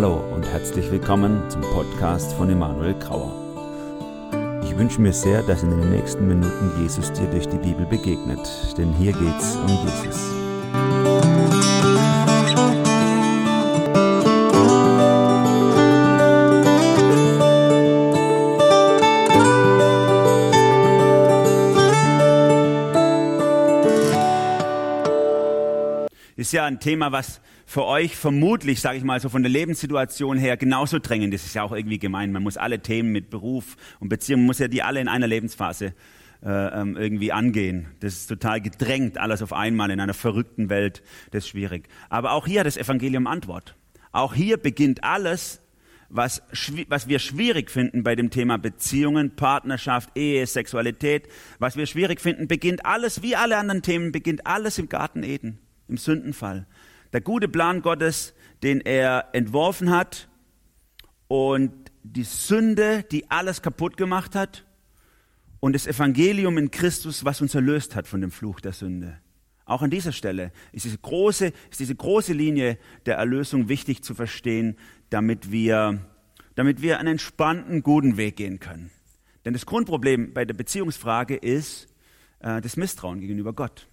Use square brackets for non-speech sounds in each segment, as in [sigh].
Hallo und herzlich willkommen zum Podcast von Emanuel Grauer. Ich wünsche mir sehr, dass in den nächsten Minuten Jesus dir durch die Bibel begegnet, denn hier geht's um Jesus. ist ja ein Thema, was für euch vermutlich, sage ich mal, so von der Lebenssituation her genauso drängend. Das ist ja auch irgendwie gemein. Man muss alle Themen mit Beruf und Beziehung, muss ja die alle in einer Lebensphase äh, ähm, irgendwie angehen. Das ist total gedrängt, alles auf einmal in einer verrückten Welt. Das ist schwierig. Aber auch hier hat das Evangelium Antwort. Auch hier beginnt alles, was, was wir schwierig finden bei dem Thema Beziehungen, Partnerschaft, Ehe, Sexualität, was wir schwierig finden, beginnt alles, wie alle anderen Themen, beginnt alles im Garten Eden im Sündenfall. Der gute Plan Gottes, den er entworfen hat und die Sünde, die alles kaputt gemacht hat und das Evangelium in Christus, was uns erlöst hat von dem Fluch der Sünde. Auch an dieser Stelle ist diese große, ist diese große Linie der Erlösung wichtig zu verstehen, damit wir, damit wir einen entspannten, guten Weg gehen können. Denn das Grundproblem bei der Beziehungsfrage ist äh, das Misstrauen gegenüber Gott.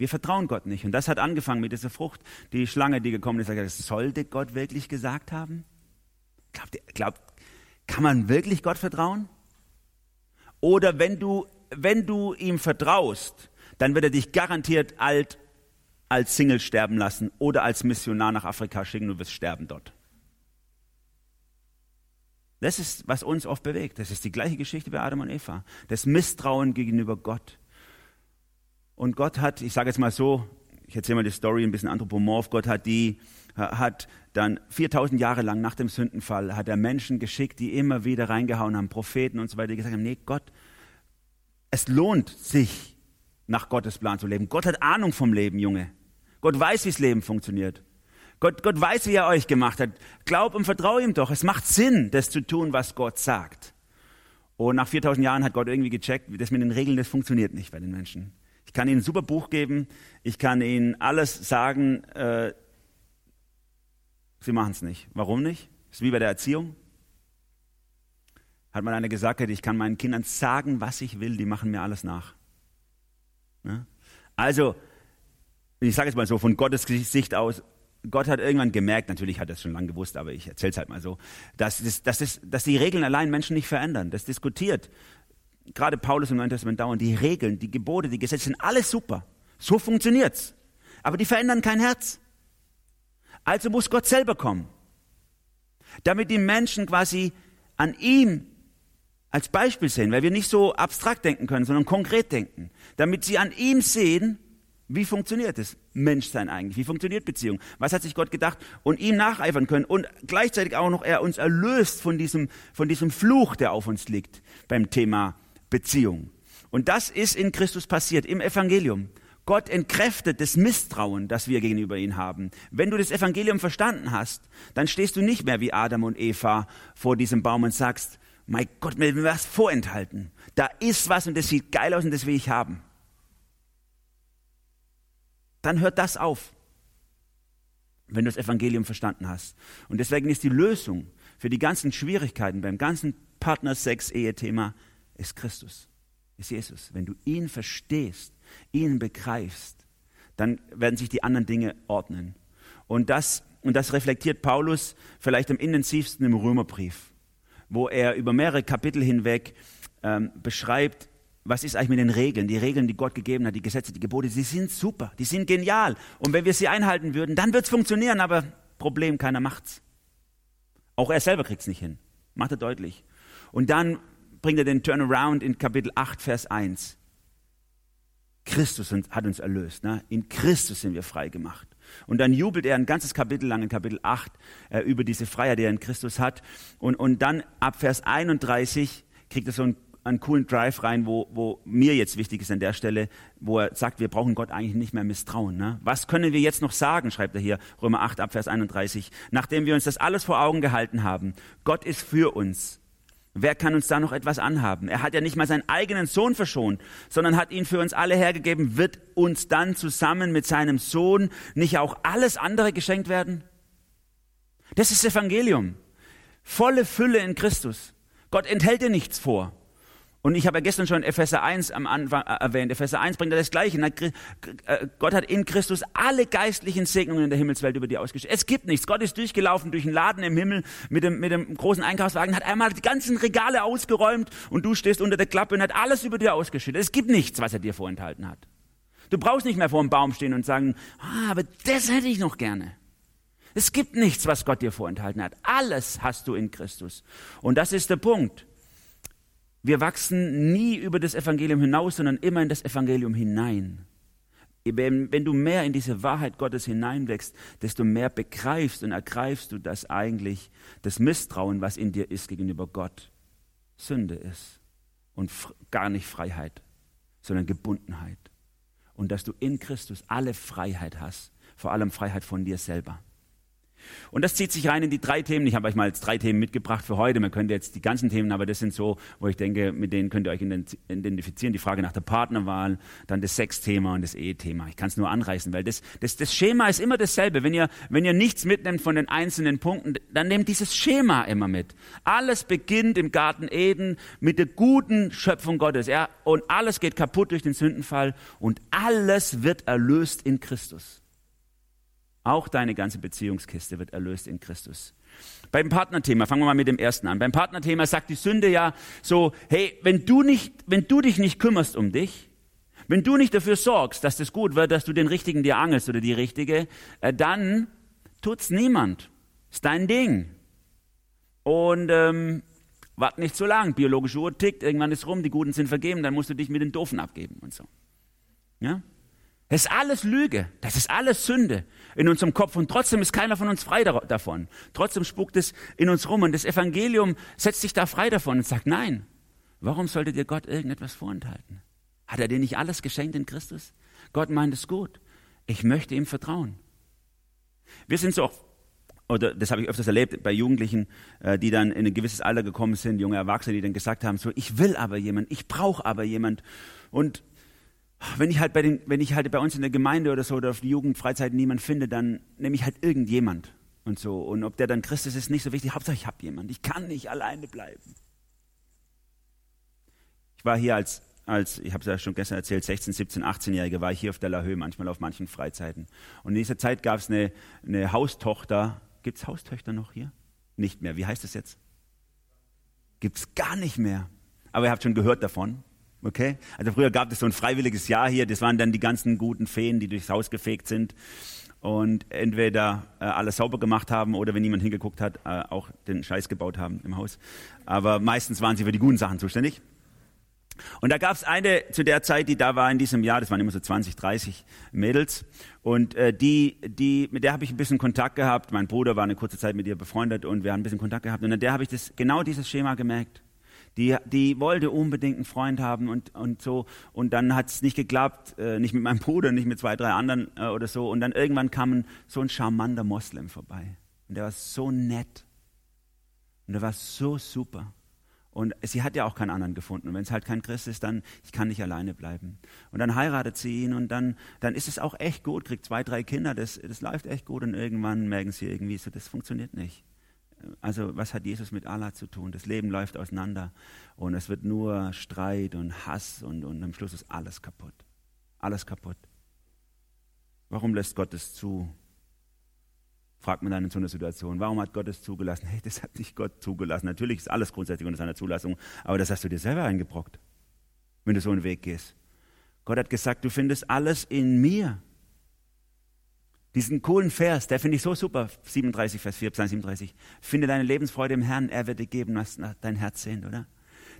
Wir vertrauen Gott nicht. Und das hat angefangen mit dieser Frucht. Die Schlange, die gekommen ist, sollte Gott wirklich gesagt haben? Glaubt, glaubt, kann man wirklich Gott vertrauen? Oder wenn du, wenn du ihm vertraust, dann wird er dich garantiert alt als Single sterben lassen oder als Missionar nach Afrika schicken, du wirst sterben dort. Das ist, was uns oft bewegt. Das ist die gleiche Geschichte bei Adam und Eva. Das Misstrauen gegenüber Gott. Und Gott hat, ich sage jetzt mal so, ich erzähle mal die Story ein bisschen anthropomorph, Gott hat die, hat dann 4000 Jahre lang nach dem Sündenfall, hat er Menschen geschickt, die immer wieder reingehauen haben, Propheten und so weiter, die gesagt haben, nee, Gott, es lohnt sich, nach Gottes Plan zu leben. Gott hat Ahnung vom Leben, Junge. Gott weiß, wie das Leben funktioniert. Gott, Gott weiß, wie er euch gemacht hat. Glaub und vertraue ihm doch. Es macht Sinn, das zu tun, was Gott sagt. Und nach 4000 Jahren hat Gott irgendwie gecheckt, das mit den Regeln, das funktioniert nicht bei den Menschen. Ich kann Ihnen ein super Buch geben, ich kann Ihnen alles sagen, äh, Sie machen es nicht. Warum nicht? Ist wie bei der Erziehung. Hat mal einer gesagt, ich kann meinen Kindern sagen, was ich will, die machen mir alles nach. Ja? Also, ich sage es mal so, von Gottes Sicht aus, Gott hat irgendwann gemerkt, natürlich hat er es schon lange gewusst, aber ich erzähle es halt mal so, dass, das, dass, das, dass die Regeln allein Menschen nicht verändern. Das diskutiert gerade Paulus im Neuen Testament dauernd, die Regeln, die Gebote, die Gesetze sind alles super. So funktioniert's. Aber die verändern kein Herz. Also muss Gott selber kommen. Damit die Menschen quasi an ihm als Beispiel sehen, weil wir nicht so abstrakt denken können, sondern konkret denken. Damit sie an ihm sehen, wie funktioniert es Menschsein eigentlich? Wie funktioniert Beziehung? Was hat sich Gott gedacht? Und ihm nacheifern können und gleichzeitig auch noch er uns erlöst von diesem, von diesem Fluch, der auf uns liegt beim Thema Beziehung. Und das ist in Christus passiert, im Evangelium. Gott entkräftet das Misstrauen, das wir gegenüber ihm haben. Wenn du das Evangelium verstanden hast, dann stehst du nicht mehr wie Adam und Eva vor diesem Baum und sagst, mein Gott, mir will was vorenthalten. Da ist was und das sieht geil aus und das will ich haben. Dann hört das auf, wenn du das Evangelium verstanden hast. Und deswegen ist die Lösung für die ganzen Schwierigkeiten beim ganzen Partner-Sex-Ehe-Thema ist Christus, ist Jesus. Wenn du ihn verstehst, ihn begreifst, dann werden sich die anderen Dinge ordnen. Und das, und das reflektiert Paulus vielleicht am intensivsten im Römerbrief, wo er über mehrere Kapitel hinweg ähm, beschreibt, was ist eigentlich mit den Regeln? Die Regeln, die Gott gegeben hat, die Gesetze, die Gebote, sie sind super, die sind genial. Und wenn wir sie einhalten würden, dann wird es funktionieren, aber Problem, keiner macht's. Auch er selber kriegt es nicht hin. Macht er deutlich. Und dann bringt er den Turnaround in Kapitel 8, Vers 1. Christus hat uns erlöst. Ne? In Christus sind wir frei gemacht. Und dann jubelt er ein ganzes Kapitel lang in Kapitel 8 äh, über diese Freiheit, die er in Christus hat. Und, und dann ab Vers 31 kriegt er so einen, einen coolen Drive rein, wo, wo mir jetzt wichtig ist an der Stelle, wo er sagt, wir brauchen Gott eigentlich nicht mehr misstrauen. Ne? Was können wir jetzt noch sagen, schreibt er hier, Römer 8 ab Vers 31, nachdem wir uns das alles vor Augen gehalten haben. Gott ist für uns. Wer kann uns da noch etwas anhaben? Er hat ja nicht mal seinen eigenen Sohn verschont, sondern hat ihn für uns alle hergegeben. Wird uns dann zusammen mit seinem Sohn nicht auch alles andere geschenkt werden? Das ist Evangelium. Volle Fülle in Christus. Gott enthält dir nichts vor. Und ich habe ja gestern schon Epheser 1 am Anfang äh, erwähnt. Epheser 1 bringt das Gleiche. Äh, Gott hat in Christus alle geistlichen Segnungen in der Himmelswelt über dir ausgestellt. Es gibt nichts. Gott ist durchgelaufen durch einen Laden im Himmel mit dem, mit dem großen Einkaufswagen, hat einmal die ganzen Regale ausgeräumt und du stehst unter der Klappe und hat alles über dir ausgeschüttet. Es gibt nichts, was er dir vorenthalten hat. Du brauchst nicht mehr vor dem Baum stehen und sagen, ah, aber das hätte ich noch gerne. Es gibt nichts, was Gott dir vorenthalten hat. Alles hast du in Christus. Und das ist der Punkt. Wir wachsen nie über das Evangelium hinaus, sondern immer in das Evangelium hinein. Wenn, wenn, du mehr in diese Wahrheit Gottes hineinwächst, desto mehr begreifst und ergreifst du, dass eigentlich das Misstrauen, was in dir ist gegenüber Gott, Sünde ist und gar nicht Freiheit, sondern Gebundenheit. Und dass du in Christus alle Freiheit hast, vor allem Freiheit von dir selber. Und das zieht sich rein in die drei Themen. Ich habe euch mal jetzt drei Themen mitgebracht für heute. Man könnte jetzt die ganzen Themen, aber das sind so, wo ich denke, mit denen könnt ihr euch identifizieren. Die Frage nach der Partnerwahl, dann das Sexthema und das Ehethema. Ich kann es nur anreißen, weil das, das, das Schema ist immer dasselbe. Wenn ihr, wenn ihr nichts mitnehmt von den einzelnen Punkten, dann nehmt dieses Schema immer mit. Alles beginnt im Garten Eden mit der guten Schöpfung Gottes. Ja? Und alles geht kaputt durch den Sündenfall und alles wird erlöst in Christus. Auch deine ganze Beziehungskiste wird erlöst in Christus. Beim Partnerthema, fangen wir mal mit dem ersten an. Beim Partnerthema sagt die Sünde ja so, hey, wenn du nicht, wenn du dich nicht kümmerst um dich, wenn du nicht dafür sorgst, dass das gut wird, dass du den Richtigen dir angelst oder die Richtige, äh, dann tut's niemand. Ist dein Ding. Und ähm, wart nicht so lang. Biologische Uhr tickt, irgendwann ist rum, die Guten sind vergeben, dann musst du dich mit den Doofen abgeben und so. Ja? Das ist alles Lüge. Das ist alles Sünde in unserem Kopf. Und trotzdem ist keiner von uns frei davon. Trotzdem spuckt es in uns rum. Und das Evangelium setzt sich da frei davon und sagt, nein, warum sollte dir Gott irgendetwas vorenthalten? Hat er dir nicht alles geschenkt in Christus? Gott meint es gut. Ich möchte ihm vertrauen. Wir sind so, oder das habe ich öfters erlebt bei Jugendlichen, äh, die dann in ein gewisses Alter gekommen sind, junge Erwachsene, die dann gesagt haben, so, ich will aber jemand, ich brauche aber jemand. Und wenn ich halt bei den, wenn ich halt bei uns in der Gemeinde oder so oder auf die Jugendfreizeit niemand finde, dann nehme ich halt irgendjemand und so. Und ob der dann Christus ist, ist nicht so wichtig. Hauptsache ich habe jemand. Ich kann nicht alleine bleiben. Ich war hier als, als ich habe es ja schon gestern erzählt, 16, 17, 18-Jährige war ich hier auf der La Höhe manchmal auf manchen Freizeiten. Und in dieser Zeit gab es eine, eine Haustochter. Gibt es Haustöchter noch hier? Nicht mehr. Wie heißt das jetzt? Gibt es gar nicht mehr. Aber ihr habt schon gehört davon. Okay? Also früher gab es so ein freiwilliges Jahr hier, das waren dann die ganzen guten Feen, die durchs Haus gefegt sind und entweder äh, alles sauber gemacht haben oder wenn niemand hingeguckt hat, äh, auch den Scheiß gebaut haben im Haus. Aber meistens waren sie für die guten Sachen zuständig. Und da gab es eine zu der Zeit, die da war in diesem Jahr, das waren immer so 20, 30 Mädels. Und äh, die, die, mit der habe ich ein bisschen Kontakt gehabt. Mein Bruder war eine kurze Zeit mit ihr befreundet und wir haben ein bisschen Kontakt gehabt. Und an der habe ich das, genau dieses Schema gemerkt. Die, die wollte unbedingt einen Freund haben und, und so. Und dann hat es nicht geklappt, äh, nicht mit meinem Bruder, nicht mit zwei, drei anderen äh, oder so. Und dann irgendwann kam ein, so ein charmanter Moslem vorbei. Und der war so nett. Und der war so super. Und sie hat ja auch keinen anderen gefunden. Und wenn es halt kein Christ ist, dann, ich kann nicht alleine bleiben. Und dann heiratet sie ihn und dann, dann ist es auch echt gut, kriegt zwei, drei Kinder, das, das läuft echt gut. Und irgendwann merken sie irgendwie so, das funktioniert nicht. Also was hat Jesus mit Allah zu tun? Das Leben läuft auseinander und es wird nur Streit und Hass und, und am Schluss ist alles kaputt. Alles kaputt. Warum lässt Gott es zu? Fragt man dann in so einer Situation, warum hat Gott es zugelassen? Hey, das hat nicht Gott zugelassen. Natürlich ist alles grundsätzlich unter seiner Zulassung, aber das hast du dir selber eingebrockt, wenn du so einen Weg gehst. Gott hat gesagt, du findest alles in mir. Diesen coolen Vers, der finde ich so super, 37, Vers 4, Psalm 37. Finde deine Lebensfreude im Herrn, er wird dir geben, was dein Herz sehnt, oder?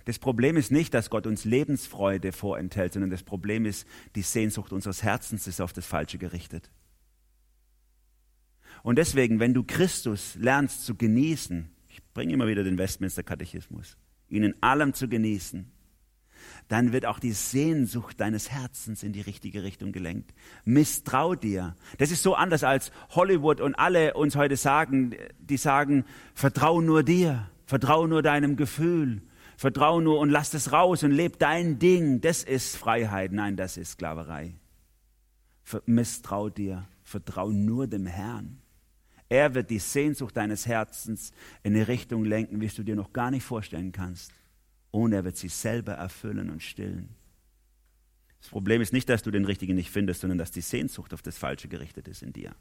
Das Problem ist nicht, dass Gott uns Lebensfreude vorenthält, sondern das Problem ist, die Sehnsucht unseres Herzens ist auf das Falsche gerichtet. Und deswegen, wenn du Christus lernst zu genießen, ich bringe immer wieder den Westminster Katechismus, ihn in allem zu genießen, dann wird auch die Sehnsucht deines Herzens in die richtige Richtung gelenkt. Misstrau dir. Das ist so anders als Hollywood und alle uns heute sagen, die sagen, vertrau nur dir, vertrau nur deinem Gefühl, vertrau nur und lass es raus und leb dein Ding. Das ist Freiheit. Nein, das ist Sklaverei. Misstrau dir, vertrau nur dem Herrn. Er wird die Sehnsucht deines Herzens in eine Richtung lenken, wie du dir noch gar nicht vorstellen kannst. Und er wird sie selber erfüllen und stillen. Das Problem ist nicht, dass du den Richtigen nicht findest, sondern dass die Sehnsucht auf das Falsche gerichtet ist in dir.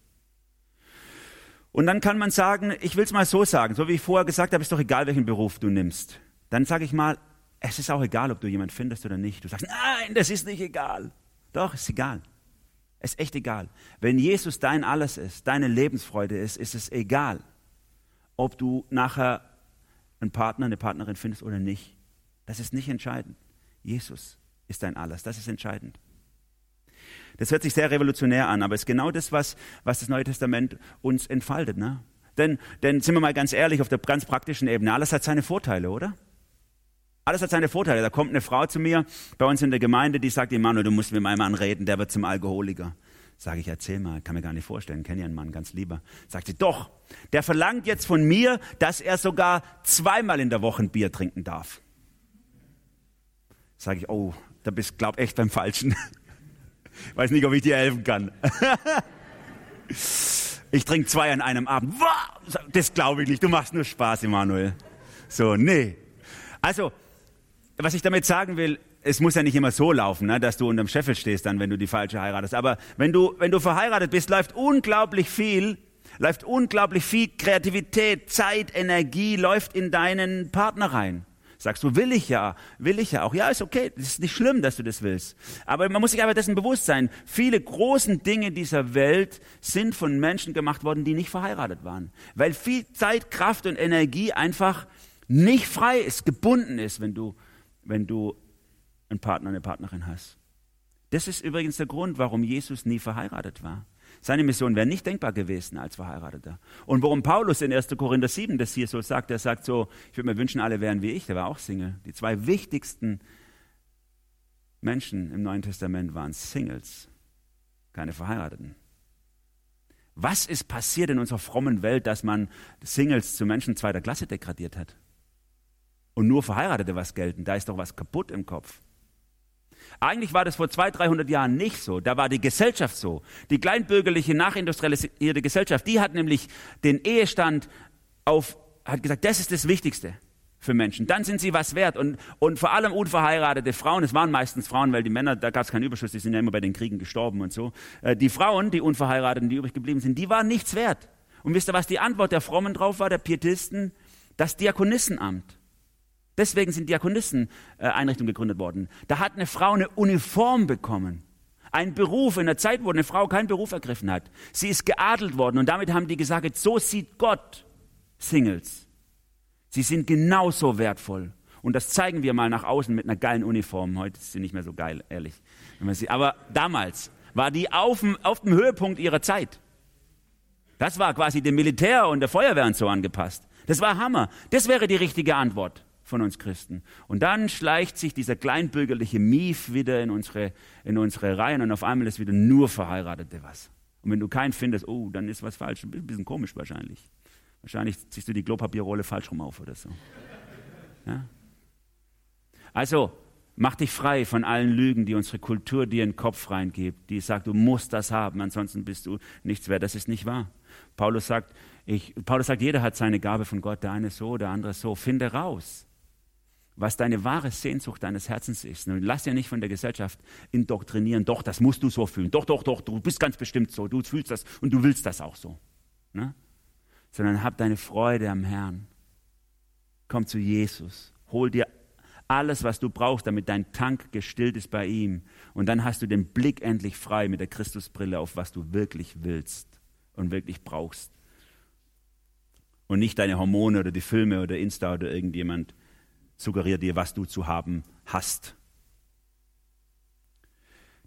Und dann kann man sagen, ich will es mal so sagen, so wie ich vorher gesagt habe, ist doch egal, welchen Beruf du nimmst. Dann sage ich mal, es ist auch egal, ob du jemanden findest oder nicht. Du sagst, nein, das ist nicht egal. Doch, ist egal. Ist echt egal. Wenn Jesus dein Alles ist, deine Lebensfreude ist, ist es egal, ob du nachher einen Partner, eine Partnerin findest oder nicht. Das ist nicht entscheidend. Jesus ist dein Alles. Das ist entscheidend. Das hört sich sehr revolutionär an, aber es ist genau das, was, was das Neue Testament uns entfaltet. Ne? Denn, denn sind wir mal ganz ehrlich, auf der ganz praktischen Ebene, alles hat seine Vorteile, oder? Alles hat seine Vorteile. Da kommt eine Frau zu mir bei uns in der Gemeinde, die sagt, Manuel, du musst mit meinem Mann reden, der wird zum Alkoholiker. Sage ich, erzähl mal, kann mir gar nicht vorstellen, kenne ja einen Mann, ganz lieber. Sagt sie, doch, der verlangt jetzt von mir, dass er sogar zweimal in der Woche ein Bier trinken darf. Sage ich, oh, da bist, glaub echt beim Falschen. [laughs] Weiß nicht, ob ich dir helfen kann. [laughs] ich trinke zwei an einem Abend. Das glaube ich nicht. Du machst nur Spaß, Emanuel. So, nee. Also, was ich damit sagen will, es muss ja nicht immer so laufen, ne, dass du unterm Scheffel stehst, dann, wenn du die falsche heiratest. Aber wenn du, wenn du verheiratet bist, läuft unglaublich viel, läuft unglaublich viel Kreativität, Zeit, Energie, läuft in deinen Partner rein. Sagst du, will ich ja, will ich ja auch. Ja, ist okay, ist nicht schlimm, dass du das willst. Aber man muss sich aber dessen bewusst sein, viele großen Dinge dieser Welt sind von Menschen gemacht worden, die nicht verheiratet waren. Weil viel Zeit, Kraft und Energie einfach nicht frei ist, gebunden ist, wenn du, wenn du einen Partner, eine Partnerin hast. Das ist übrigens der Grund, warum Jesus nie verheiratet war. Seine Mission wäre nicht denkbar gewesen als Verheirateter. Und warum Paulus in 1. Korinther 7 das hier so sagt, er sagt so, ich würde mir wünschen, alle wären wie ich, der war auch Single. Die zwei wichtigsten Menschen im Neuen Testament waren Singles, keine Verheirateten. Was ist passiert in unserer frommen Welt, dass man Singles zu Menschen zweiter Klasse degradiert hat? Und nur Verheiratete was gelten, da ist doch was kaputt im Kopf. Eigentlich war das vor 200, 300 Jahren nicht so. Da war die Gesellschaft so. Die kleinbürgerliche, nachindustrialisierte Gesellschaft, die hat nämlich den Ehestand auf, hat gesagt, das ist das Wichtigste für Menschen. Dann sind sie was wert. Und, und vor allem unverheiratete Frauen, es waren meistens Frauen, weil die Männer, da gab es keinen Überschuss, die sind ja immer bei den Kriegen gestorben und so. Äh, die Frauen, die Unverheirateten, die übrig geblieben sind, die waren nichts wert. Und wisst ihr, was die Antwort der Frommen drauf war, der Pietisten? Das Diakonissenamt. Deswegen sind Diakonisseneinrichtungen gegründet worden. Da hat eine Frau eine Uniform bekommen. Ein Beruf in der Zeit, wo eine Frau keinen Beruf ergriffen hat. Sie ist geadelt worden und damit haben die gesagt, so sieht Gott Singles. Sie sind genauso wertvoll. Und das zeigen wir mal nach außen mit einer geilen Uniform. Heute ist sie nicht mehr so geil, ehrlich. Aber damals war die auf dem, auf dem Höhepunkt ihrer Zeit. Das war quasi dem Militär und der Feuerwehr und so angepasst. Das war Hammer. Das wäre die richtige Antwort von uns Christen. Und dann schleicht sich dieser kleinbürgerliche Mief wieder in unsere, in unsere Reihen und auf einmal ist wieder nur Verheiratete was. Und wenn du keinen findest, oh, dann ist was falsch. Ein bisschen komisch wahrscheinlich. Wahrscheinlich ziehst du die Klopapierrolle falsch rum auf oder so. Ja? Also, mach dich frei von allen Lügen, die unsere Kultur dir in den Kopf reingibt, die sagt, du musst das haben, ansonsten bist du nichts wert. Das ist nicht wahr. Paulus sagt, ich, Paulus sagt, jeder hat seine Gabe von Gott, der eine so, der andere so. Finde raus was deine wahre Sehnsucht deines Herzens ist. Und lass dir nicht von der Gesellschaft indoktrinieren, doch, das musst du so fühlen. Doch, doch, doch, du bist ganz bestimmt so. Du fühlst das und du willst das auch so. Ne? Sondern hab deine Freude am Herrn. Komm zu Jesus. Hol dir alles, was du brauchst, damit dein Tank gestillt ist bei ihm. Und dann hast du den Blick endlich frei mit der Christusbrille auf, was du wirklich willst und wirklich brauchst. Und nicht deine Hormone oder die Filme oder Insta oder irgendjemand, suggeriert dir, was du zu haben hast.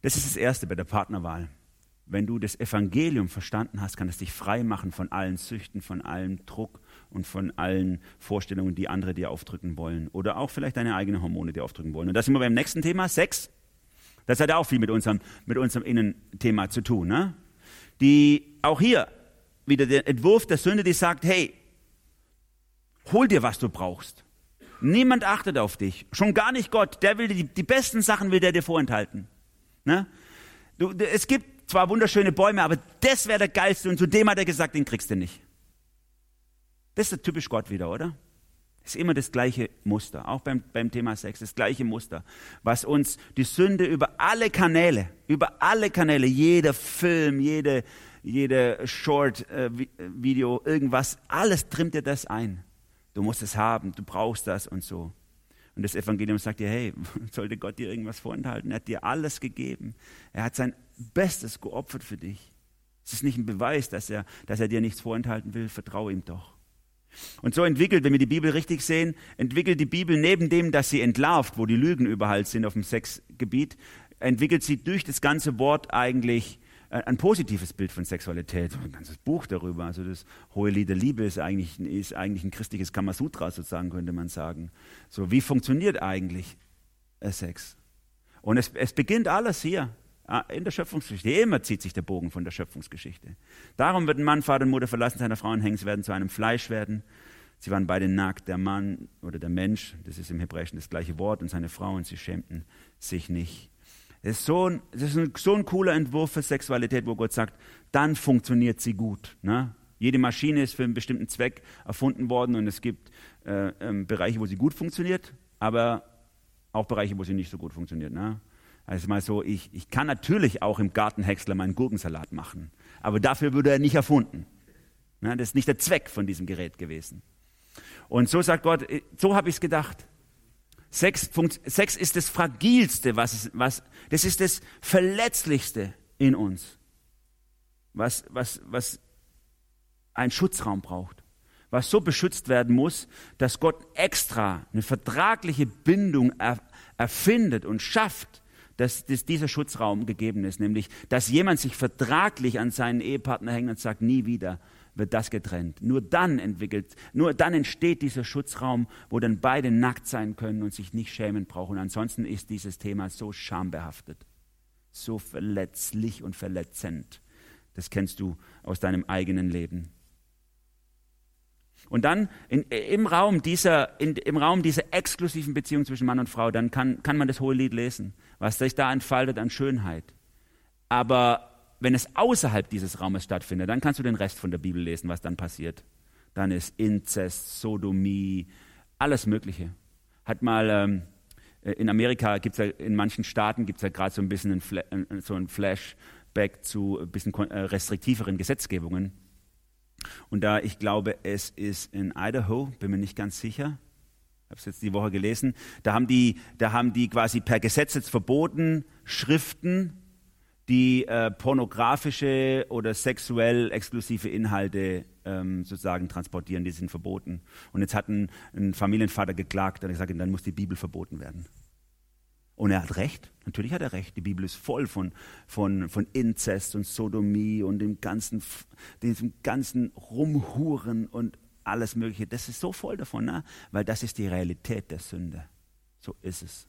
Das ist das Erste bei der Partnerwahl. Wenn du das Evangelium verstanden hast, kann es dich frei machen von allen Süchten, von allem Druck und von allen Vorstellungen, die andere dir aufdrücken wollen. Oder auch vielleicht deine eigenen Hormone dir aufdrücken wollen. Und das sind wir beim nächsten Thema, Sex. Das hat auch viel mit unserem, mit unserem Innenthema zu tun. Ne? Die, auch hier wieder der Entwurf der Sünde, die sagt, hey, hol dir, was du brauchst. Niemand achtet auf dich. Schon gar nicht Gott. Der will die, die besten Sachen will der dir vorenthalten. Ne? Du, es gibt zwar wunderschöne Bäume, aber das wäre der geilste und zu dem hat er gesagt, den kriegst du nicht. Das ist typisch Gott wieder, oder? Ist immer das gleiche Muster, auch beim, beim Thema Sex, das gleiche Muster, was uns die Sünde über alle Kanäle, über alle Kanäle, jeder Film, jede, jede Short-Video, äh, irgendwas, alles trimmt dir das ein. Du musst es haben, du brauchst das und so. Und das Evangelium sagt dir, hey, [laughs] sollte Gott dir irgendwas vorenthalten? Er hat dir alles gegeben. Er hat sein Bestes geopfert für dich. Es ist nicht ein Beweis, dass er, dass er dir nichts vorenthalten will. Vertraue ihm doch. Und so entwickelt, wenn wir die Bibel richtig sehen, entwickelt die Bibel neben dem, dass sie entlarvt, wo die Lügen überall sind auf dem Sexgebiet, entwickelt sie durch das ganze Wort eigentlich ein positives Bild von Sexualität. Ein ganzes Buch darüber. Also das Hohe Lied der Liebe ist eigentlich, ist eigentlich ein christliches Kamasutra sozusagen, könnte man sagen. So, wie funktioniert eigentlich äh, Sex? Und es, es beginnt alles hier. Ah, in der Schöpfungsgeschichte. Immer zieht sich der Bogen von der Schöpfungsgeschichte. Darum wird ein Mann Vater und Mutter verlassen seiner Frau und hängen, sie werden zu einem Fleisch werden. Sie waren beide nackt, der Mann oder der Mensch, das ist im Hebräischen das gleiche Wort, und seine Frau, und sie schämten sich nicht. Das ist so ein, das ist ein, so ein cooler Entwurf für Sexualität, wo Gott sagt, dann funktioniert sie gut. Ne? Jede Maschine ist für einen bestimmten Zweck erfunden worden und es gibt äh, äh, Bereiche, wo sie gut funktioniert, aber auch Bereiche, wo sie nicht so gut funktioniert. Ne? Also mal so, ich, ich kann natürlich auch im Gartenhäcksler meinen Gurkensalat machen, aber dafür würde er nicht erfunden. Ja, das ist nicht der Zweck von diesem Gerät gewesen. Und so sagt Gott, äh, so habe ich es gedacht. Sex, Sex ist das Fragilste, was, was, das ist das Verletzlichste in uns, was, was, was einen Schutzraum braucht, was so beschützt werden muss, dass Gott extra eine vertragliche Bindung erfindet und schafft, dass, dass dieser Schutzraum gegeben ist, nämlich dass jemand sich vertraglich an seinen Ehepartner hängt und sagt, nie wieder wird das getrennt. Nur dann entwickelt, nur dann entsteht dieser Schutzraum, wo dann beide nackt sein können und sich nicht schämen brauchen. Ansonsten ist dieses Thema so schambehaftet, so verletzlich und verletzend. Das kennst du aus deinem eigenen Leben. Und dann in, im, Raum dieser, in, im Raum dieser exklusiven Beziehung zwischen Mann und Frau, dann kann, kann man das hohe Lied lesen was sich da entfaltet an Schönheit. Aber wenn es außerhalb dieses Raumes stattfindet, dann kannst du den Rest von der Bibel lesen, was dann passiert. Dann ist Inzest, Sodomie, alles Mögliche. Hat mal ähm, in Amerika gibt es ja, in manchen Staaten gibt es ja gerade so ein bisschen ein, so ein Flashback zu ein bisschen äh, restriktiveren Gesetzgebungen. Und da ich glaube, es ist in Idaho, bin mir nicht ganz sicher, habe es jetzt die Woche gelesen, da haben die, da haben die quasi per Gesetz jetzt verboten, Schriften, die äh, pornografische oder sexuell exklusive Inhalte ähm, sozusagen transportieren, die sind verboten. Und jetzt hat ein, ein Familienvater geklagt und gesagt, dann muss die Bibel verboten werden. Und er hat recht, natürlich hat er recht. Die Bibel ist voll von, von, von Inzest und Sodomie und dem ganzen, diesem ganzen Rumhuren und alles Mögliche. Das ist so voll davon, ne? weil das ist die Realität der Sünde. So ist es.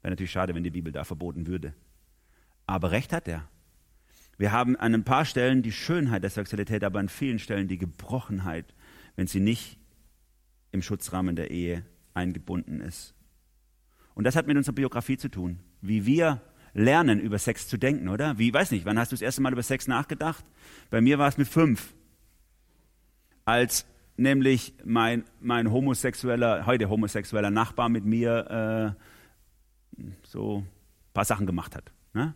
Wäre natürlich schade, wenn die Bibel da verboten würde. Aber recht hat er. Wir haben an ein paar Stellen die Schönheit der Sexualität, aber an vielen Stellen die Gebrochenheit, wenn sie nicht im Schutzrahmen der Ehe eingebunden ist. Und das hat mit unserer Biografie zu tun, wie wir lernen, über Sex zu denken, oder? Wie, weiß nicht, wann hast du das erste Mal über Sex nachgedacht? Bei mir war es mit fünf. Als nämlich mein, mein homosexueller, heute homosexueller Nachbar mit mir äh, so ein paar Sachen gemacht hat. Ne?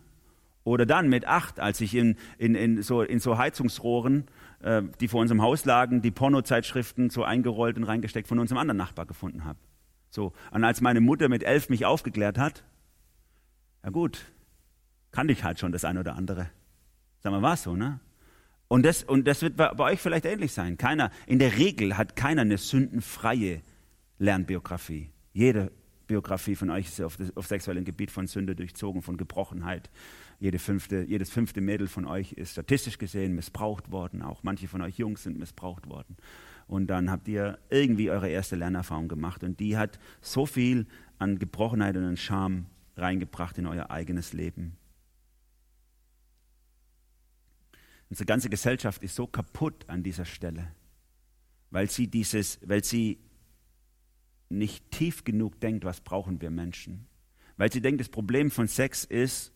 Oder dann mit acht, als ich in, in, in, so, in so Heizungsrohren, äh, die vor unserem Haus lagen, die Pornozeitschriften so eingerollt und reingesteckt von unserem anderen Nachbar gefunden habe. So. Und als meine Mutter mit elf mich aufgeklärt hat, ja gut, kannte ich halt schon das eine oder andere. Sag mal, war so, ne? Und das, und das wird bei, bei euch vielleicht ähnlich sein. Keiner, in der Regel hat keiner eine sündenfreie Lernbiografie. Jede Biografie von euch ist auf, das, auf sexuellem Gebiet von Sünde durchzogen, von Gebrochenheit. Jede fünfte, jedes fünfte Mädel von euch ist statistisch gesehen missbraucht worden. Auch manche von euch Jungs sind missbraucht worden. Und dann habt ihr irgendwie eure erste Lernerfahrung gemacht. Und die hat so viel an Gebrochenheit und an Scham reingebracht in euer eigenes Leben. Unsere ganze Gesellschaft ist so kaputt an dieser Stelle, weil sie dieses, weil sie nicht tief genug denkt, was brauchen wir Menschen. Weil sie denkt, das Problem von Sex ist,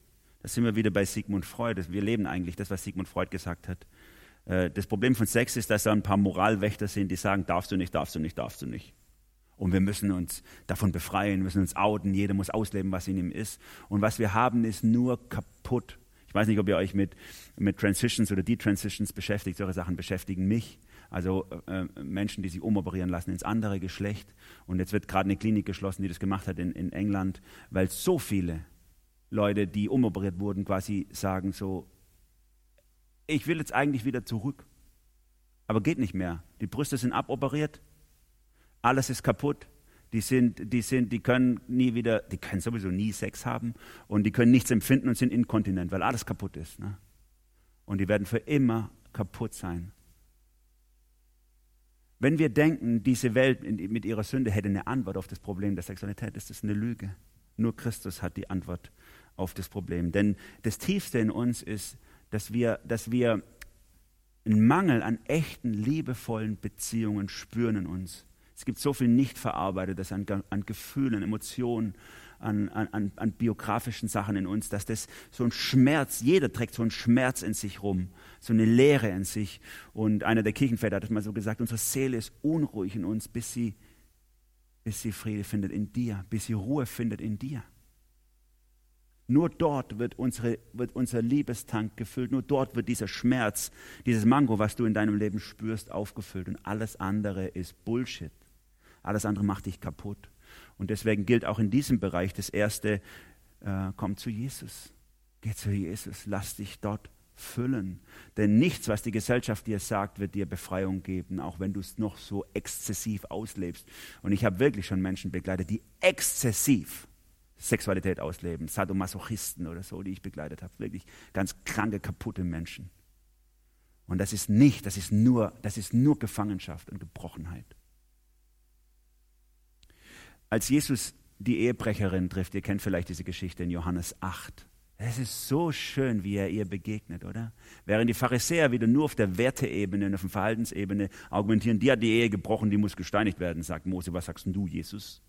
sind wir wieder bei Sigmund Freud, wir leben eigentlich das, was Sigmund Freud gesagt hat. Äh, das Problem von Sex ist, dass da ein paar Moralwächter sind, die sagen, darfst du nicht, darfst du nicht, darfst du nicht. Und wir müssen uns davon befreien, müssen uns outen, jeder muss ausleben, was in ihm ist. Und was wir haben, ist nur kaputt. Ich weiß nicht, ob ihr euch mit, mit Transitions oder Detransitions beschäftigt. Solche Sachen beschäftigen mich. Also äh, Menschen, die sich umoperieren lassen ins andere Geschlecht. Und jetzt wird gerade eine Klinik geschlossen, die das gemacht hat in, in England, weil so viele Leute, die umoperiert wurden, quasi sagen so, ich will jetzt eigentlich wieder zurück. Aber geht nicht mehr. Die Brüste sind aboperiert, alles ist kaputt. Die sind, die sind, die können nie wieder, die können sowieso nie Sex haben und die können nichts empfinden und sind inkontinent, weil alles kaputt ist. Ne? Und die werden für immer kaputt sein. Wenn wir denken, diese Welt mit ihrer Sünde hätte eine Antwort auf das Problem der Sexualität, ist das eine Lüge. Nur Christus hat die Antwort auf das Problem. Denn das Tiefste in uns ist, dass wir, dass wir einen Mangel an echten, liebevollen Beziehungen spüren in uns. Es gibt so viel nicht verarbeitetes an, an Gefühlen, Emotionen, an, an, an, biografischen Sachen in uns, dass das so ein Schmerz, jeder trägt so einen Schmerz in sich rum, so eine Leere in sich. Und einer der Kirchenväter hat es mal so gesagt, unsere Seele ist unruhig in uns, bis sie, bis sie Friede findet in dir, bis sie Ruhe findet in dir. Nur dort wird, unsere, wird unser Liebestank gefüllt. Nur dort wird dieser Schmerz, dieses Mango, was du in deinem Leben spürst, aufgefüllt. Und alles andere ist Bullshit. Alles andere macht dich kaputt. Und deswegen gilt auch in diesem Bereich das Erste, äh, komm zu Jesus. Geh zu Jesus. Lass dich dort füllen. Denn nichts, was die Gesellschaft dir sagt, wird dir Befreiung geben, auch wenn du es noch so exzessiv auslebst. Und ich habe wirklich schon Menschen begleitet, die exzessiv Sexualität ausleben, Sadomasochisten oder so, die ich begleitet habe, wirklich ganz kranke, kaputte Menschen. Und das ist nicht, das ist nur, das ist nur Gefangenschaft und Gebrochenheit. Als Jesus die Ehebrecherin trifft, ihr kennt vielleicht diese Geschichte in Johannes 8. Es ist so schön, wie er ihr begegnet, oder? Während die Pharisäer wieder nur auf der Werteebene und auf der Verhaltensebene argumentieren, die hat die Ehe gebrochen, die muss gesteinigt werden, sagt Mose. Was sagst du, Jesus?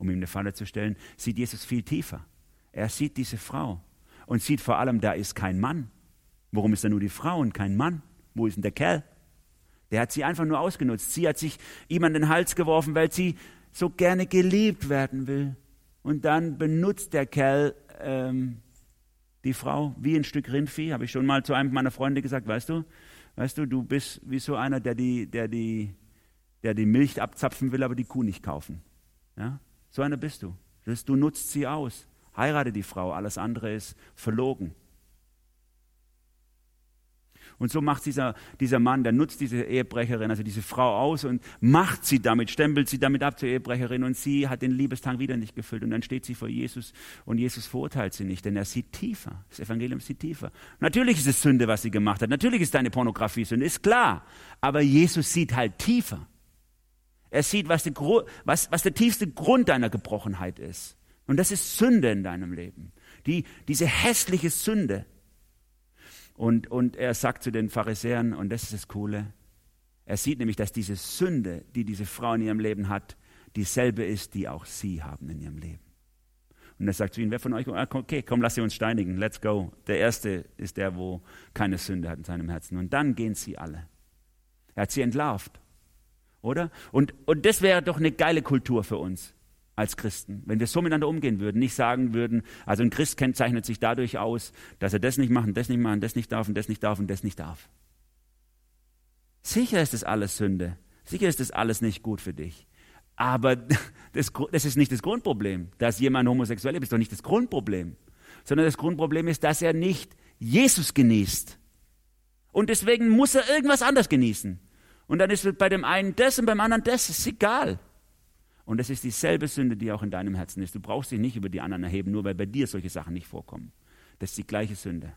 um ihm eine Falle zu stellen, sieht Jesus viel tiefer. Er sieht diese Frau und sieht vor allem, da ist kein Mann. Warum ist da nur die Frau und kein Mann? Wo ist denn der Kerl? Der hat sie einfach nur ausgenutzt. Sie hat sich ihm an den Hals geworfen, weil sie so gerne geliebt werden will. Und dann benutzt der Kerl ähm, die Frau wie ein Stück Rindvieh. Habe ich schon mal zu einem meiner Freunde gesagt, weißt du, weißt du, du bist wie so einer, der die, der die, der die Milch abzapfen will, aber die Kuh nicht kaufen. Ja? So einer bist du. Du nutzt sie aus. Heirate die Frau, alles andere ist verlogen. Und so macht dieser, dieser Mann, der nutzt diese Ehebrecherin, also diese Frau aus und macht sie damit, stempelt sie damit ab zur Ehebrecherin und sie hat den Liebestang wieder nicht gefüllt. Und dann steht sie vor Jesus und Jesus verurteilt sie nicht, denn er sieht tiefer. Das Evangelium sieht tiefer. Natürlich ist es Sünde, was sie gemacht hat. Natürlich ist deine Pornografie Sünde, ist klar. Aber Jesus sieht halt tiefer. Er sieht, was, die, was, was der tiefste Grund deiner Gebrochenheit ist. Und das ist Sünde in deinem Leben. Die, diese hässliche Sünde. Und, und er sagt zu den Pharisäern, und das ist das Coole, er sieht nämlich, dass diese Sünde, die diese Frau in ihrem Leben hat, dieselbe ist, die auch sie haben in ihrem Leben. Und er sagt zu ihnen, wer von euch, ah, okay, komm, lass sie uns steinigen, let's go. Der Erste ist der, wo keine Sünde hat in seinem Herzen. Und dann gehen sie alle. Er hat sie entlarvt oder? Und, und das wäre doch eine geile Kultur für uns als Christen, wenn wir so miteinander umgehen würden, nicht sagen würden, also ein Christ kennzeichnet sich dadurch aus, dass er das nicht macht, das nicht macht, das nicht darf und das nicht darf und das nicht darf. Sicher ist das alles Sünde. Sicher ist das alles nicht gut für dich. Aber [laughs] das, das ist nicht das Grundproblem. Dass jemand homosexuell ist, ist doch nicht das Grundproblem. Sondern das Grundproblem ist, dass er nicht Jesus genießt. Und deswegen muss er irgendwas anders genießen. Und dann ist bei dem einen das und beim anderen das, ist egal. Und das ist dieselbe Sünde, die auch in deinem Herzen ist. Du brauchst dich nicht über die anderen erheben, nur weil bei dir solche Sachen nicht vorkommen. Das ist die gleiche Sünde.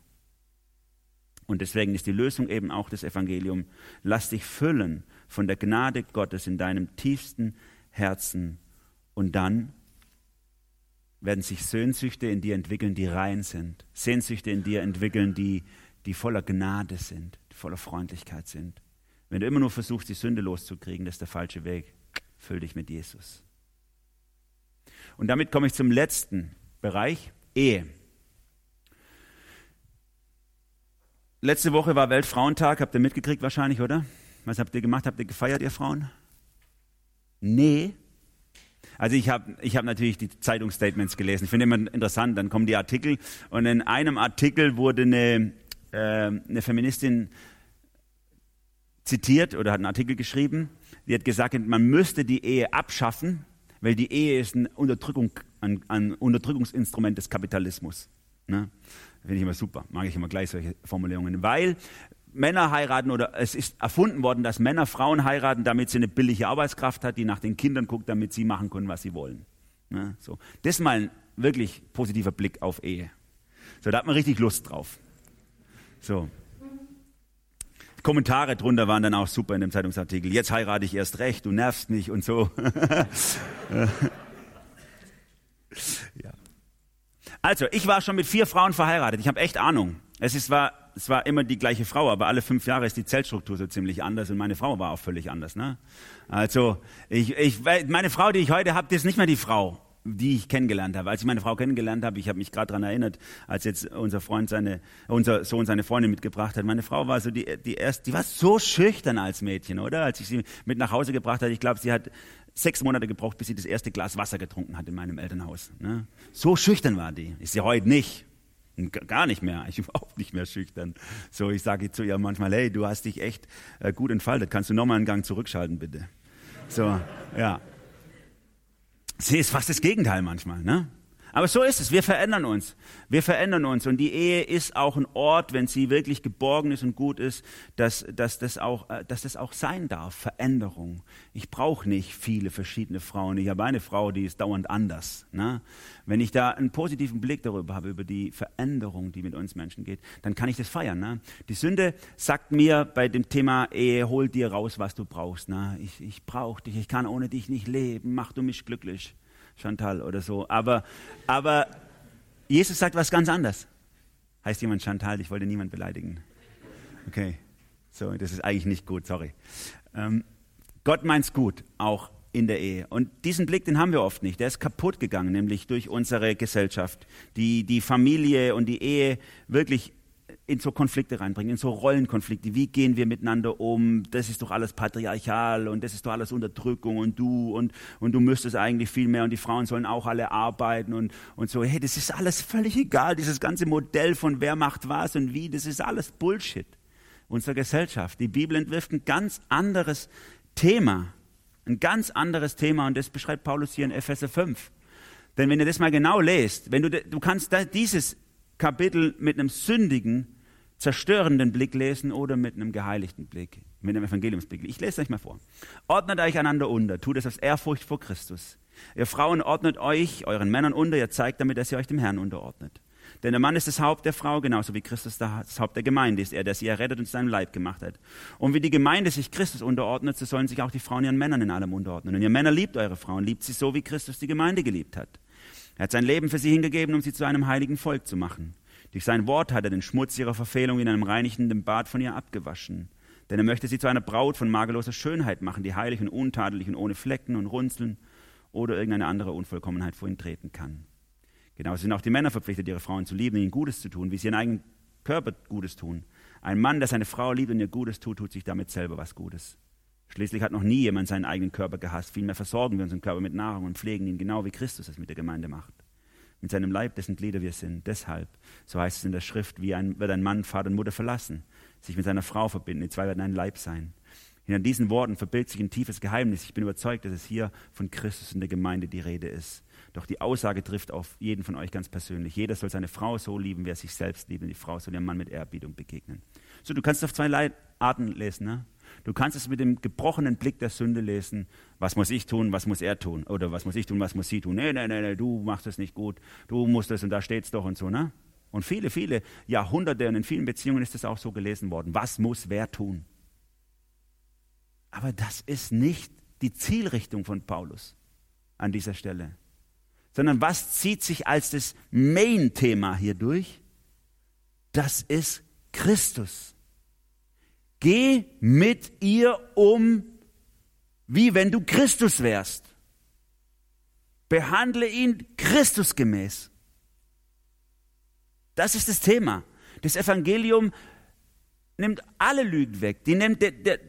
Und deswegen ist die Lösung eben auch das Evangelium. Lass dich füllen von der Gnade Gottes in deinem tiefsten Herzen. Und dann werden sich Sehnsüchte in dir entwickeln, die rein sind. Sehnsüchte in dir entwickeln, die, die voller Gnade sind, die voller Freundlichkeit sind. Wenn du immer nur versuchst, die Sünde loszukriegen, das ist der falsche Weg. Füll dich mit Jesus. Und damit komme ich zum letzten Bereich, Ehe. letzte Woche war Weltfrauentag, habt ihr mitgekriegt wahrscheinlich, oder? Was habt ihr gemacht? Habt ihr gefeiert, ihr Frauen? Nee. Also ich habe ich hab natürlich die Zeitungsstatements gelesen. Ich finde immer interessant, dann kommen die Artikel und in einem Artikel wurde eine, äh, eine Feministin zitiert oder hat einen Artikel geschrieben, die hat gesagt, man müsste die Ehe abschaffen, weil die Ehe ist ein, Unterdrückung, ein, ein Unterdrückungsinstrument des Kapitalismus. Ne? Finde ich immer super, mag ich immer gleich solche Formulierungen. Weil Männer heiraten oder es ist erfunden worden, dass Männer Frauen heiraten, damit sie eine billige Arbeitskraft hat, die nach den Kindern guckt, damit sie machen können, was sie wollen. Ne? So. Das ist mal ein wirklich positiver Blick auf Ehe. So, da hat man richtig Lust drauf. So. Kommentare drunter waren dann auch super in dem Zeitungsartikel. Jetzt heirate ich erst recht, du nervst mich und so. [laughs] ja. Also, ich war schon mit vier Frauen verheiratet. Ich habe echt Ahnung. Es ist, war, es war immer die gleiche Frau, aber alle fünf Jahre ist die Zellstruktur so ziemlich anders und meine Frau war auch völlig anders. Ne? Also, ich, ich, meine Frau, die ich heute habe, die ist nicht mehr die Frau die ich kennengelernt habe. Als ich meine Frau kennengelernt habe, ich habe mich gerade daran erinnert, als jetzt unser Freund seine, unser Sohn seine Freundin mitgebracht hat. Meine Frau war so die, die erste, die war so schüchtern als Mädchen, oder? Als ich sie mit nach Hause gebracht habe, ich glaube, sie hat sechs Monate gebraucht, bis sie das erste Glas Wasser getrunken hat in meinem Elternhaus. Ne? So schüchtern war die. Ist sie heute nicht. Gar nicht mehr, [laughs] ich überhaupt nicht mehr schüchtern. So, ich sage zu ihr manchmal, hey, du hast dich echt äh, gut entfaltet. Kannst du nochmal einen Gang zurückschalten, bitte? So, ja. Sie ist fast das Gegenteil manchmal, ne? Aber so ist es. Wir verändern uns. Wir verändern uns. Und die Ehe ist auch ein Ort, wenn sie wirklich geborgen ist und gut ist, dass, dass, das, auch, äh, dass das auch sein darf. Veränderung. Ich brauche nicht viele verschiedene Frauen. Ich habe eine Frau, die ist dauernd anders. Ne? Wenn ich da einen positiven Blick darüber habe, über die Veränderung, die mit uns Menschen geht, dann kann ich das feiern. Ne? Die Sünde sagt mir bei dem Thema Ehe, hol dir raus, was du brauchst. Ne? Ich, ich brauche dich. Ich kann ohne dich nicht leben. Mach du mich glücklich. Chantal oder so. Aber, aber Jesus sagt was ganz anderes. Heißt jemand Chantal? Ich wollte niemand beleidigen. Okay, so, das ist eigentlich nicht gut, sorry. Ähm, Gott meint's gut, auch in der Ehe. Und diesen Blick, den haben wir oft nicht. Der ist kaputt gegangen, nämlich durch unsere Gesellschaft, die die Familie und die Ehe wirklich in so Konflikte reinbringen, in so Rollenkonflikte. Wie gehen wir miteinander um? Das ist doch alles patriarchal und das ist doch alles Unterdrückung und du und, und du müsstest eigentlich viel mehr und die Frauen sollen auch alle arbeiten und, und so. Hey, das ist alles völlig egal. Dieses ganze Modell von wer macht was und wie, das ist alles Bullshit unserer Gesellschaft. Die Bibel entwirft ein ganz anderes Thema. Ein ganz anderes Thema und das beschreibt Paulus hier in Epheser 5. Denn wenn ihr das mal genau lest, wenn du, du kannst dieses Kapitel mit einem sündigen, zerstörenden Blick lesen oder mit einem geheiligten Blick, mit einem Evangeliumsblick. Ich lese es euch mal vor. Ordnet euch einander unter, tut es aus Ehrfurcht vor Christus. Ihr Frauen ordnet euch euren Männern unter, ihr zeigt damit, dass ihr euch dem Herrn unterordnet. Denn der Mann ist das Haupt der Frau, genauso wie Christus das Haupt der Gemeinde ist, er, der sie errettet und zu seinem Leib gemacht hat. Und wie die Gemeinde sich Christus unterordnet, so sollen sich auch die Frauen ihren Männern in allem unterordnen. Und ihr Männer liebt eure Frauen, liebt sie so, wie Christus die Gemeinde geliebt hat. Er hat sein Leben für sie hingegeben, um sie zu einem heiligen Volk zu machen. Durch sein Wort hat er den Schmutz ihrer Verfehlung in einem reinigenden Bad von ihr abgewaschen. Denn er möchte sie zu einer Braut von makelloser Schönheit machen, die heilig und untadelig und ohne Flecken und Runzeln oder irgendeine andere Unvollkommenheit vor ihn treten kann. Genauso sind auch die Männer verpflichtet, ihre Frauen zu lieben, ihnen Gutes zu tun, wie sie ihren eigenen Körper Gutes tun. Ein Mann, der seine Frau liebt und ihr Gutes tut, tut sich damit selber was Gutes. Schließlich hat noch nie jemand seinen eigenen Körper gehasst. Vielmehr versorgen wir unseren Körper mit Nahrung und pflegen ihn genau wie Christus es mit der Gemeinde macht mit seinem Leib, dessen Glieder wir sind. Deshalb, so heißt es in der Schrift, wie ein, wird ein Mann Vater und Mutter verlassen, sich mit seiner Frau verbinden, die zwei werden ein Leib sein. Hinter diesen Worten verbirgt sich ein tiefes Geheimnis. Ich bin überzeugt, dass es hier von Christus in der Gemeinde die Rede ist. Doch die Aussage trifft auf jeden von euch ganz persönlich. Jeder soll seine Frau so lieben, wie er sich selbst liebt, und die Frau soll ihrem Mann mit Ehrerbietung begegnen. So, du kannst auf zwei Arten lesen. Ne? Du kannst es mit dem gebrochenen Blick der Sünde lesen. Was muss ich tun, was muss er tun? Oder was muss ich tun, was muss sie tun? Nee, nee, nee, nee du machst es nicht gut. Du musst es und da steht es doch und so, ne? Und viele, viele Jahrhunderte und in vielen Beziehungen ist es auch so gelesen worden. Was muss wer tun? Aber das ist nicht die Zielrichtung von Paulus an dieser Stelle. Sondern was zieht sich als das Main-Thema hier durch? Das ist Christus. Geh mit ihr um, wie wenn du Christus wärst. Behandle ihn Christusgemäß. Das ist das Thema. Das Evangelium nimmt alle Lügen weg. Die nimmt, der, der,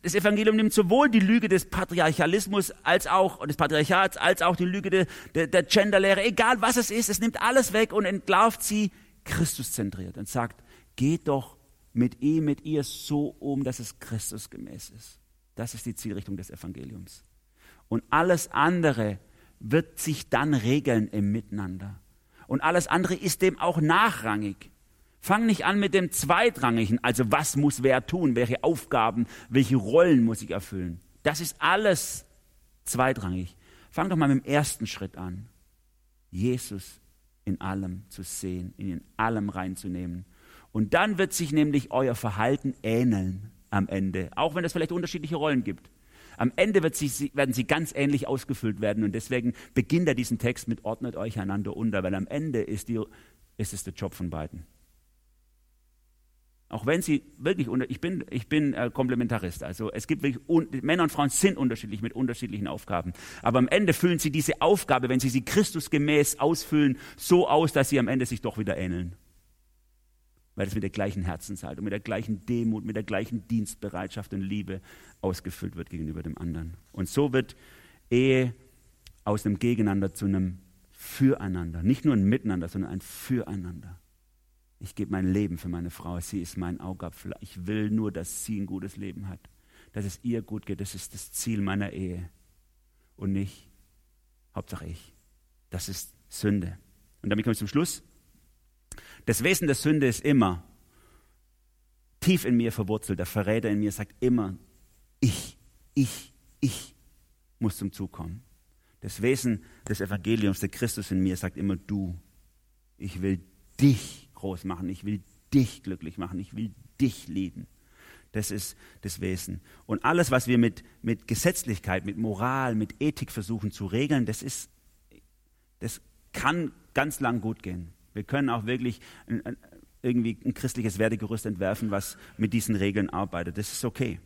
das Evangelium nimmt sowohl die Lüge des Patriarchalismus als auch des Patriarchats als auch die Lüge der, der, der Genderlehre, egal was es ist, es nimmt alles weg und entlarvt sie Christuszentriert und sagt, geht doch mit ihm, mit ihr so um, dass es Christus gemäß ist. Das ist die Zielrichtung des Evangeliums. Und alles andere wird sich dann regeln im Miteinander. Und alles andere ist dem auch nachrangig. Fang nicht an mit dem Zweitrangigen, also was muss wer tun, welche Aufgaben, welche Rollen muss ich erfüllen. Das ist alles zweitrangig. Fang doch mal mit dem ersten Schritt an. Jesus in allem zu sehen, in allem reinzunehmen. Und dann wird sich nämlich euer Verhalten ähneln am Ende, auch wenn es vielleicht unterschiedliche Rollen gibt. Am Ende sie, werden sie ganz ähnlich ausgefüllt werden und deswegen beginnt er diesen Text mit ordnet euch einander unter, weil am Ende ist, die, ist es der Job von beiden. Auch wenn sie wirklich, ich bin, ich bin äh, Komplementarist, also es gibt wirklich, un, Männer und Frauen sind unterschiedlich mit unterschiedlichen Aufgaben. Aber am Ende füllen sie diese Aufgabe, wenn sie sie Christusgemäß ausfüllen, so aus, dass sie am Ende sich doch wieder ähneln. Weil es mit der gleichen Herzenshaltung, mit der gleichen Demut, mit der gleichen Dienstbereitschaft und Liebe ausgefüllt wird gegenüber dem anderen. Und so wird Ehe aus einem Gegeneinander zu einem Füreinander. Nicht nur ein Miteinander, sondern ein Füreinander. Ich gebe mein Leben für meine Frau. Sie ist mein Augapfel. Ich will nur, dass sie ein gutes Leben hat. Dass es ihr gut geht. Das ist das Ziel meiner Ehe. Und nicht, Hauptsache ich. Das ist Sünde. Und damit komme ich zum Schluss. Das Wesen der Sünde ist immer tief in mir verwurzelt. Der Verräter in mir sagt immer, ich, ich, ich muss zum Zug kommen. Das Wesen des Evangeliums, der Christus in mir, sagt immer du. Ich will dich groß machen, ich will dich glücklich machen, ich will dich lieben. Das ist das Wesen. Und alles, was wir mit, mit Gesetzlichkeit, mit Moral, mit Ethik versuchen zu regeln, das ist, das kann ganz lang gut gehen. Wir können auch wirklich irgendwie ein christliches Wertegerüst entwerfen, was mit diesen Regeln arbeitet. Das ist okay.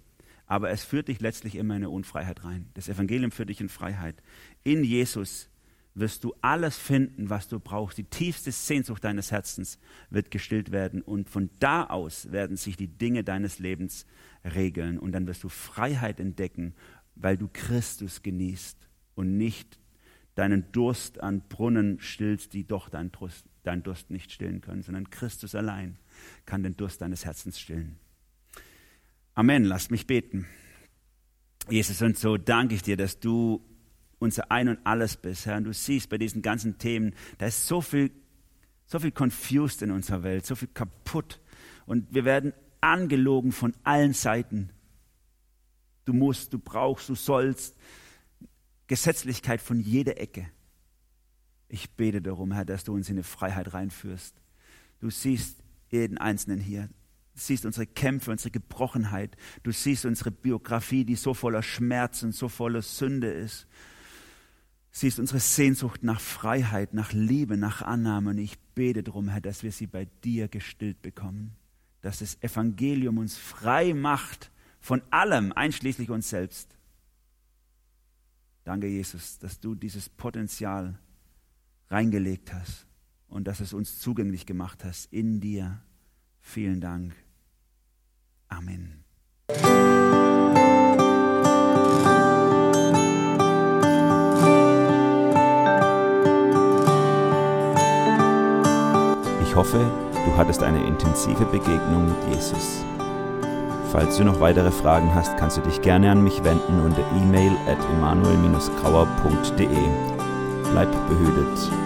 Aber es führt dich letztlich immer in eine Unfreiheit rein. Das Evangelium führt dich in Freiheit. In Jesus wirst du alles finden, was du brauchst. Die tiefste Sehnsucht deines Herzens wird gestillt werden und von da aus werden sich die Dinge deines Lebens regeln und dann wirst du Freiheit entdecken, weil du Christus genießt und nicht deinen Durst an Brunnen stillst, die doch deinen Durst, deinen Durst nicht stillen können, sondern Christus allein kann den Durst deines Herzens stillen. Amen. Lasst mich beten. Jesus, und so danke ich dir, dass du unser Ein und Alles bist, Herr. Und du siehst bei diesen ganzen Themen, da ist so viel, so viel confused in unserer Welt, so viel kaputt. Und wir werden angelogen von allen Seiten. Du musst, du brauchst, du sollst. Gesetzlichkeit von jeder Ecke. Ich bete darum, Herr, dass du uns in eine Freiheit reinführst. Du siehst jeden Einzelnen hier. Du siehst unsere Kämpfe, unsere Gebrochenheit. Du siehst unsere Biografie, die so voller Schmerz und so voller Sünde ist. Sie ist unsere Sehnsucht nach Freiheit, nach Liebe, nach Annahme. Und ich bete darum, Herr, dass wir sie bei dir gestillt bekommen. Dass das Evangelium uns frei macht von allem, einschließlich uns selbst. Danke, Jesus, dass du dieses Potenzial reingelegt hast und dass es uns zugänglich gemacht hast in dir. Vielen Dank. Amen. Ich hoffe, du hattest eine intensive Begegnung mit Jesus. Falls du noch weitere Fragen hast, kannst du dich gerne an mich wenden unter e-mail at emanuel-grauer.de. Bleib behütet.